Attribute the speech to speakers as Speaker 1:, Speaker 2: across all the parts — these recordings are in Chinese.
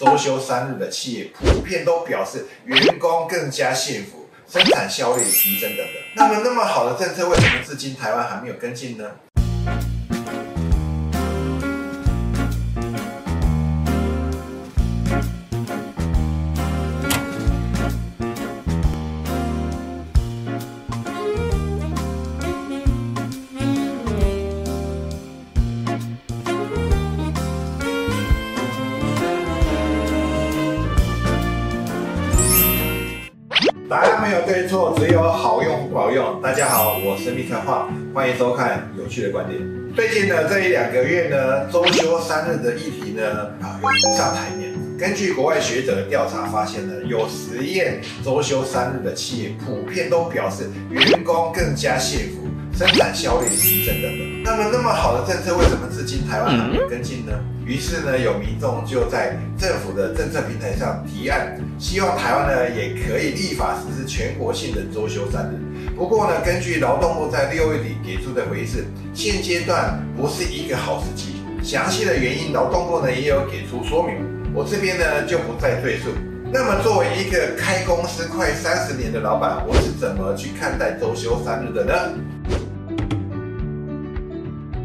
Speaker 1: 周休三日的企业普遍都表示员工更加幸福，生产效率提升等等。那么那么好的政策，为什么至今台湾还没有跟进呢？答案没有对错，只有好用不好用。大家好，我是密特化，欢迎收看有趣的观点。最近呢这一两个月呢，周休三日的议题呢啊有上台面。根据国外学者的调查发现呢，有实验周休三日的企业普遍都表示员工更加幸福，生产效率提升等等。那么那么好的政策，为什么至今台湾还没跟进呢？于是呢，有民众就在政府的政策平台上提案，希望台湾呢也可以立法实施全国性的周休三日。不过呢，根据劳动部在六月底给出的回应是，现阶段不是一个好时机。详细的原因，劳动部呢也有给出说明，我这边呢就不再赘述。那么，作为一个开公司快三十年的老板，我是怎么去看待周休三日的呢？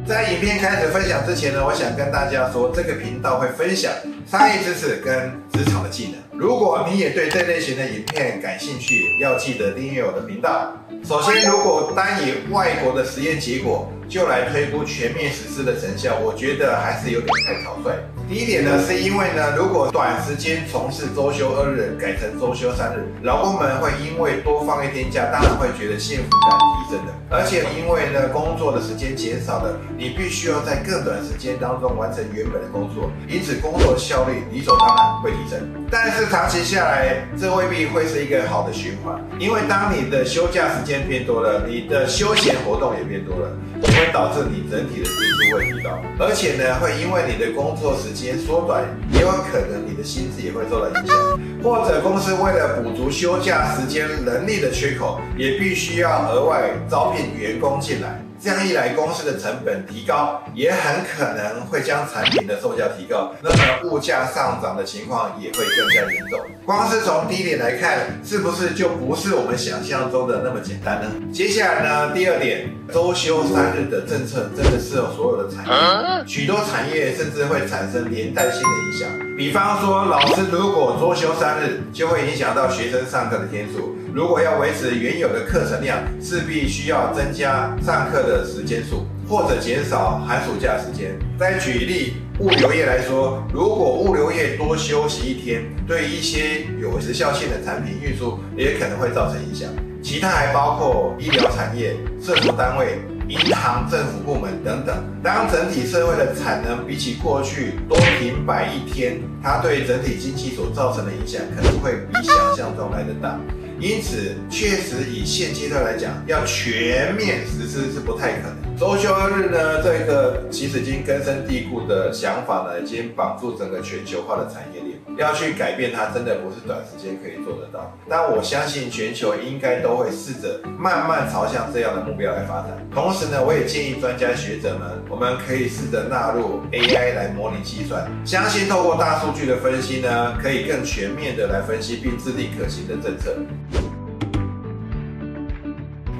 Speaker 1: 在影片开始分享之前呢，我想跟大家说，这个频道会分享商业知识跟职场的技能。如果你也对这类型的影片感兴趣，要记得订阅我的频道。首先，如果单以外国的实验结果就来推估全面实施的成效，我觉得还是有点太草率。第一点呢，是因为呢，如果短时间从事周休二日改成周休三日，劳工们会因为多放一天假，当然会觉得幸福感提升的。而且因为呢，工作的时间减少了，你必须要在更短时间当中完成原本的工作，因此工作效率理所当然会提升。但是长期下来，这未必会是一个好的循环，因为当你的休假时间变多了，你的休闲活动也变多了，会导致你整体的薪资会提高，而且呢，会因为你的工作时间缩短，也有可能你的薪资也会受到影响，或者公司为了补足休假时间能力的缺口，也必须要额外招聘员工进来。这样一来，公司的成本提高，也很可能会将产品的售价提高，那么物价上涨的情况也会更加严重。光是从第一点来看，是不是就不是我们想象中的那么简单呢？接下来呢，第二点，周休三日的政策真的适合所有的产业，许多产业甚至会产生连带性的影响。比方说，老师如果周休三日，就会影响到学生上课的天数。如果要维持原有的课程量，势必需要增加上课的时间数，或者减少寒暑假时间。再举例，物流业来说，如果物流业多休息一天，对一些有时效性的产品运输也可能会造成影响。其他还包括医疗产业、政府单位。银行、政府部门等等，当整体社会的产能比起过去多停摆一天，它对整体经济所造成的影响可能会比想象中来的大。因此，确实以现阶段来讲，要全面实施是不太可能。周休二日呢，这个其实已经根深蒂固的想法呢，已经绑住整个全球化的产业链。要去改变它，真的不是短时间可以做得到。但我相信全球应该都会试着慢慢朝向这样的目标来发展。同时呢，我也建议专家学者们，我们可以试着纳入 AI 来模拟计算。相信透过大数据的分析呢，可以更全面的来分析并制定可行的政策。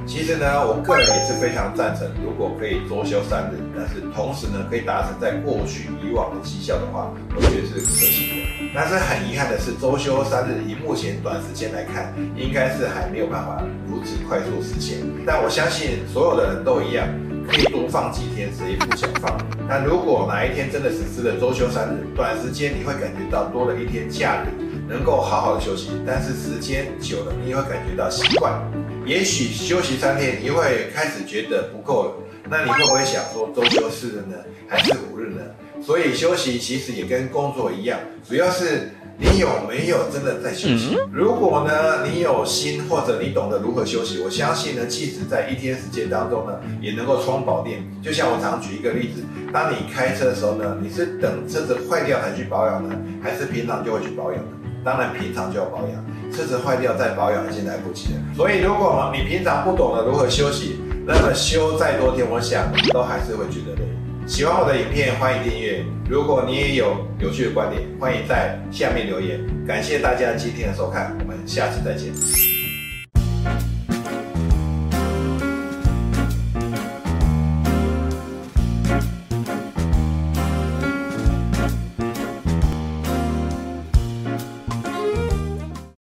Speaker 1: 其实呢，我个人也是非常赞成，如果可以周休三日，但是同时呢，可以达成在过去以往的绩效的话，我觉得是可行的。但是很遗憾的是，周休三日以目前短时间来看，应该是还没有办法如此快速实现。但我相信所有的人都一样，可以多放几天，谁不想放？但如果哪一天真的实施了周休三日，短时间你会感觉到多了一天假日，能够好好的休息。但是时间久了，你也会感觉到习惯。也许休息三天，你会开始觉得不够了，那你会不会想说周休四日呢，还是五日呢？所以休息其实也跟工作一样，主要是你有没有真的在休息。如果呢，你有心或者你懂得如何休息，我相信呢，即使在一天时间当中呢，也能够充饱电。就像我常举一个例子，当你开车的时候呢，你是等车子坏掉才去保养呢，还是平常就会去保养呢？当然平常就要保养。车子坏掉再保养已经来不及了，所以如果你平常不懂得如何休息，那么修再多天，我想都还是会觉得累。喜欢我的影片，欢迎订阅。如果你也有有趣的观点，欢迎在下面留言。感谢大家今天的收看，我们下次再见。